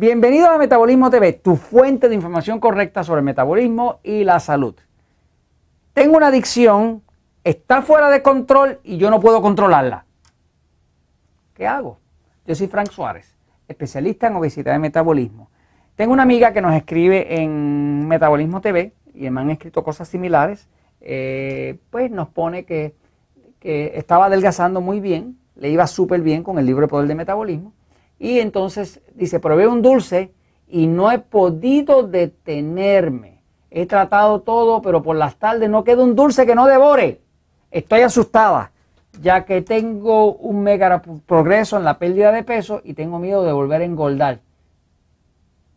Bienvenido a Metabolismo TV, tu fuente de información correcta sobre el metabolismo y la salud. Tengo una adicción, está fuera de control y yo no puedo controlarla. ¿Qué hago? Yo soy Frank Suárez, especialista en obesidad y metabolismo. Tengo una amiga que nos escribe en Metabolismo TV y me han escrito cosas similares. Eh, pues nos pone que, que estaba adelgazando muy bien, le iba súper bien con el libro de poder de metabolismo y entonces dice, probé un dulce y no he podido detenerme. He tratado todo, pero por las tardes no queda un dulce que no devore. Estoy asustada, ya que tengo un mega progreso en la pérdida de peso y tengo miedo de volver a engordar.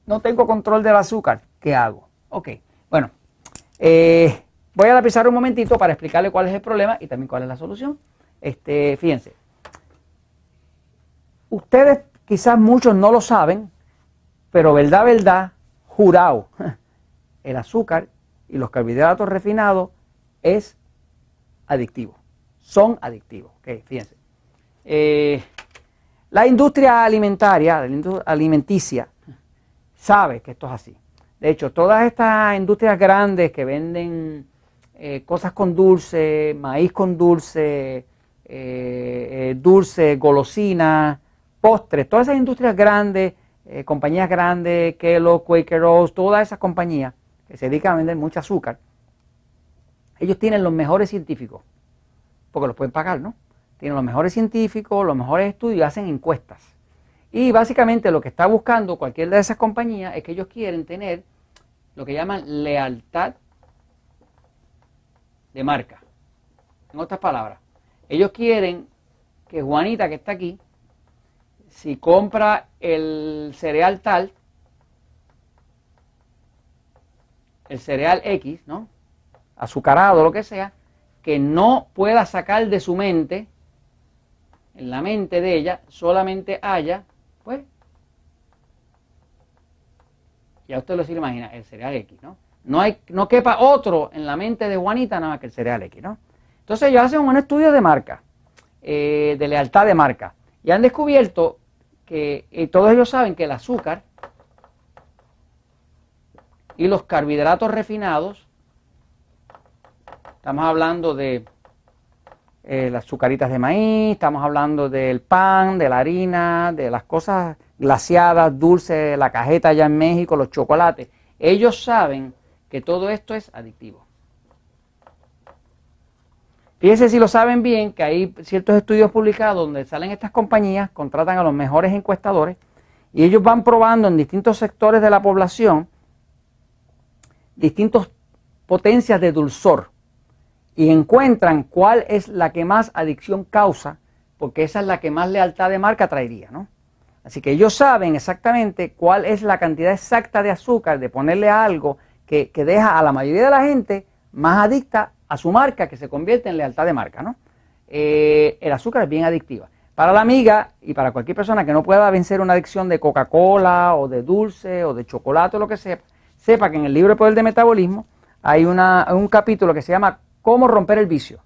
No tengo control del azúcar. ¿Qué hago? Ok, bueno, eh, voy a lapizar un momentito para explicarle cuál es el problema y también cuál es la solución. Este, fíjense, ustedes Quizás muchos no lo saben, pero verdad, verdad, jurado, el azúcar y los carbohidratos refinados es adictivo. Son adictivos. fíjense. Eh, la industria alimentaria, la industria alimenticia, sabe que esto es así. De hecho, todas estas industrias grandes que venden eh, cosas con dulce, maíz con dulce, eh, dulce, golosina, postres, todas esas industrias grandes, eh, compañías grandes, Kellogg, Quaker Oats, todas esas compañías que se dedican a vender mucho azúcar, ellos tienen los mejores científicos, porque los pueden pagar, ¿no? Tienen los mejores científicos, los mejores estudios, hacen encuestas. Y básicamente lo que está buscando cualquier de esas compañías es que ellos quieren tener lo que llaman lealtad de marca. En otras palabras, ellos quieren que Juanita, que está aquí, si compra el cereal tal, el cereal X, ¿no? Azucarado, lo que sea, que no pueda sacar de su mente, en la mente de ella, solamente haya, pues, ya usted lo se imagina, el cereal X, ¿no? No, hay, no quepa otro en la mente de Juanita nada más que el cereal X, ¿no? Entonces ellos hacen un estudio de marca, eh, de lealtad de marca, y han descubierto que todos ellos saben que el azúcar y los carbohidratos refinados, estamos hablando de eh, las azucaritas de maíz, estamos hablando del pan, de la harina, de las cosas glaciadas, dulces, la cajeta allá en México, los chocolates. Ellos saben que todo esto es adictivo. Fíjense si lo saben bien que hay ciertos estudios publicados donde salen estas compañías, contratan a los mejores encuestadores y ellos van probando en distintos sectores de la población distintas potencias de dulzor y encuentran cuál es la que más adicción causa, porque esa es la que más lealtad de marca traería, ¿no? Así que ellos saben exactamente cuál es la cantidad exacta de azúcar de ponerle a algo que, que deja a la mayoría de la gente más adicta a su marca que se convierte en lealtad de marca, ¿no? Eh, el azúcar es bien adictiva. Para la amiga y para cualquier persona que no pueda vencer una adicción de Coca-Cola o de dulce o de chocolate o lo que sea, sepa que en el libro de Poder de Metabolismo hay una, un capítulo que se llama Cómo romper el vicio.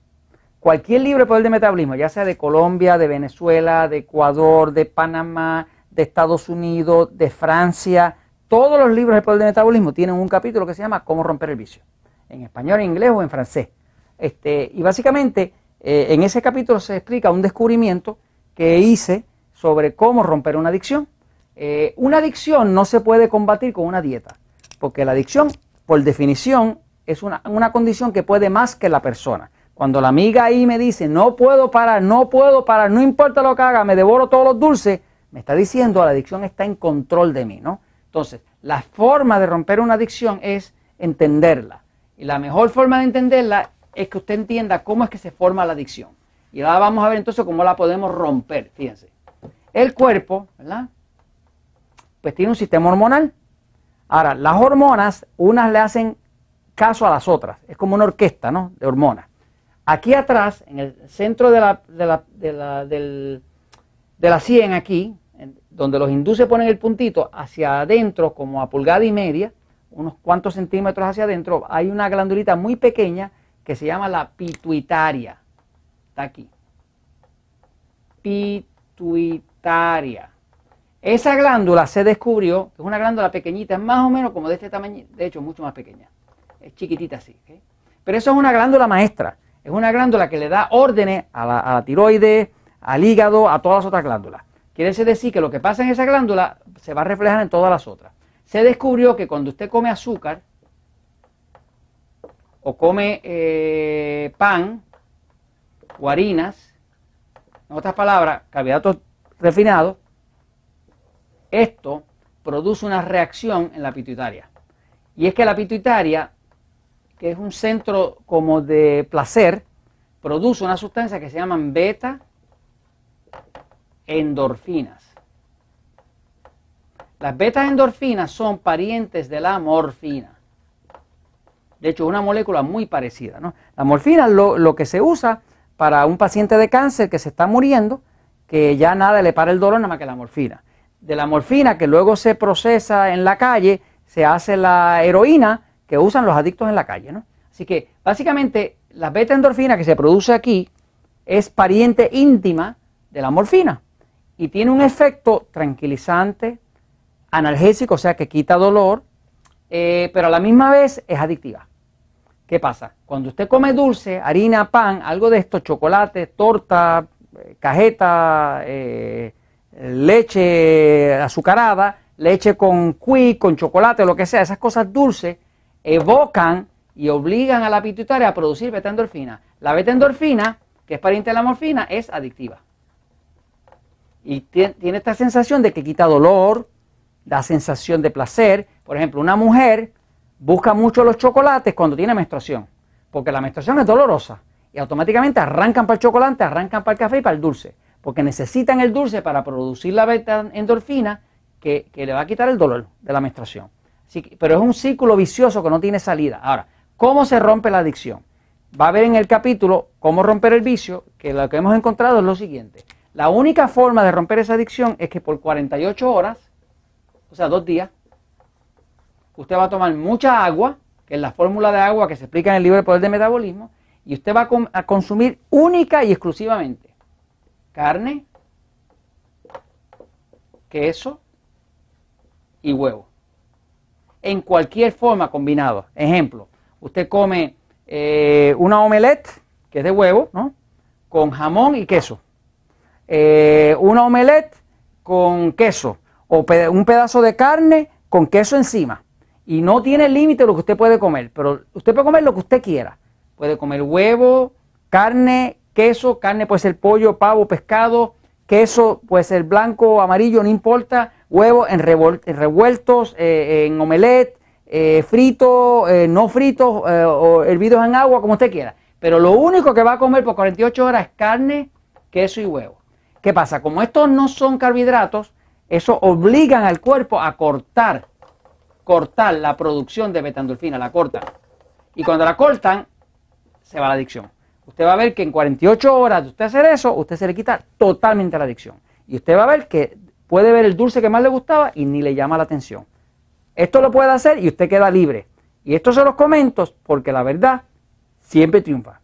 Cualquier libro de Poder de Metabolismo, ya sea de Colombia, de Venezuela, de Ecuador, de Panamá, de Estados Unidos, de Francia, todos los libros de Poder de Metabolismo tienen un capítulo que se llama Cómo romper el vicio. En español, en inglés o en francés. Este, y básicamente eh, en ese capítulo se explica un descubrimiento que hice sobre cómo romper una adicción. Eh, una adicción no se puede combatir con una dieta, porque la adicción, por definición, es una, una condición que puede más que la persona. Cuando la amiga ahí me dice, no puedo parar, no puedo parar, no importa lo que haga, me devoro todos los dulces, me está diciendo la adicción está en control de mí, ¿no? Entonces, la forma de romper una adicción es entenderla. Y la mejor forma de entenderla es que usted entienda cómo es que se forma la adicción. Y ahora vamos a ver entonces cómo la podemos romper. Fíjense. El cuerpo, ¿verdad? Pues tiene un sistema hormonal. Ahora, las hormonas, unas le hacen caso a las otras. Es como una orquesta, ¿no? De hormonas. Aquí atrás, en el centro de la, de la, de la, de la sien, aquí, donde los hindúes ponen el puntito hacia adentro, como a pulgada y media, unos cuantos centímetros hacia adentro, hay una glandulita muy pequeña que se llama la pituitaria. Está aquí. Pituitaria. Esa glándula se descubrió, es una glándula pequeñita, es más o menos como de este tamaño, de hecho mucho más pequeña, es chiquitita así. Pero eso es una glándula maestra, es una glándula que le da órdenes a la, a la tiroides, al hígado, a todas las otras glándulas. Quiere decir que lo que pasa en esa glándula se va a reflejar en todas las otras. Se descubrió que cuando usted come azúcar o come eh, pan o harinas, en otras palabras, carbohidratos refinados, esto produce una reacción en la pituitaria. Y es que la pituitaria, que es un centro como de placer, produce una sustancia que se llaman beta endorfinas. Las beta endorfinas son parientes de la morfina. De hecho, una molécula muy parecida. La morfina es lo, que se usa para un paciente de cáncer que se está muriendo, que ya nada le para el dolor nada más que la morfina. De la morfina que luego se procesa en la calle, se hace la heroína que usan los adictos en la calle. Así que básicamente la beta endorfina que se produce aquí es pariente íntima de la morfina y tiene un efecto tranquilizante, analgésico, o sea que quita dolor, eh, pero a la misma vez es adictiva. ¿Qué pasa? Cuando usted come dulce, harina, pan, algo de esto, chocolate, torta, eh, cajeta, eh, leche azucarada, leche con cuí, con chocolate, lo que sea, esas cosas dulces, evocan y obligan a la pituitaria a producir beta endorfina. La beta endorfina, que es pariente de la morfina, es adictiva y tiene esta sensación de que quita dolor, da sensación de placer. Por ejemplo, una mujer busca mucho los chocolates cuando tiene menstruación, porque la menstruación es dolorosa y automáticamente arrancan para el chocolate, arrancan para el café y para el dulce, porque necesitan el dulce para producir la beta endorfina que, le va a quitar el dolor de la menstruación. pero es un círculo vicioso que no tiene salida. Ahora, ¿cómo se rompe la adicción? Va a ver en el capítulo cómo romper el vicio, que lo que hemos encontrado es lo siguiente. La única forma de romper esa adicción es que por 48 horas, o sea, dos días, usted va a tomar mucha agua, que es la fórmula de agua que se explica en el libro de Poder de Metabolismo, y usted va a, consumir única y exclusivamente carne, queso y huevo. En cualquier forma combinado. Ejemplo, usted come eh, una omelette, que es de huevo, ¿no? Con jamón y queso. Eh, una omelette con queso o un pedazo de carne con queso encima. Y no tiene límite lo que usted puede comer, pero usted puede comer lo que usted quiera. Puede comer huevo, carne, queso, carne puede ser pollo, pavo, pescado, queso puede ser blanco, amarillo, no importa, huevo en, revueltos, eh, en omelette, eh, frito, no fritos o hervidos en agua, como usted quiera. Pero lo único que va a comer por 48 horas es carne, queso y huevo. ¿Qué pasa? Como estos no son carbohidratos, eso obligan al cuerpo a cortar, cortar la producción de betandorfina, la cortan. Y cuando la cortan, se va la adicción. Usted va a ver que en 48 horas de usted hacer eso, usted se le quita totalmente la adicción. Y usted va a ver que puede ver el dulce que más le gustaba y ni le llama la atención. Esto lo puede hacer y usted queda libre. Y esto se los comento porque la verdad siempre triunfa.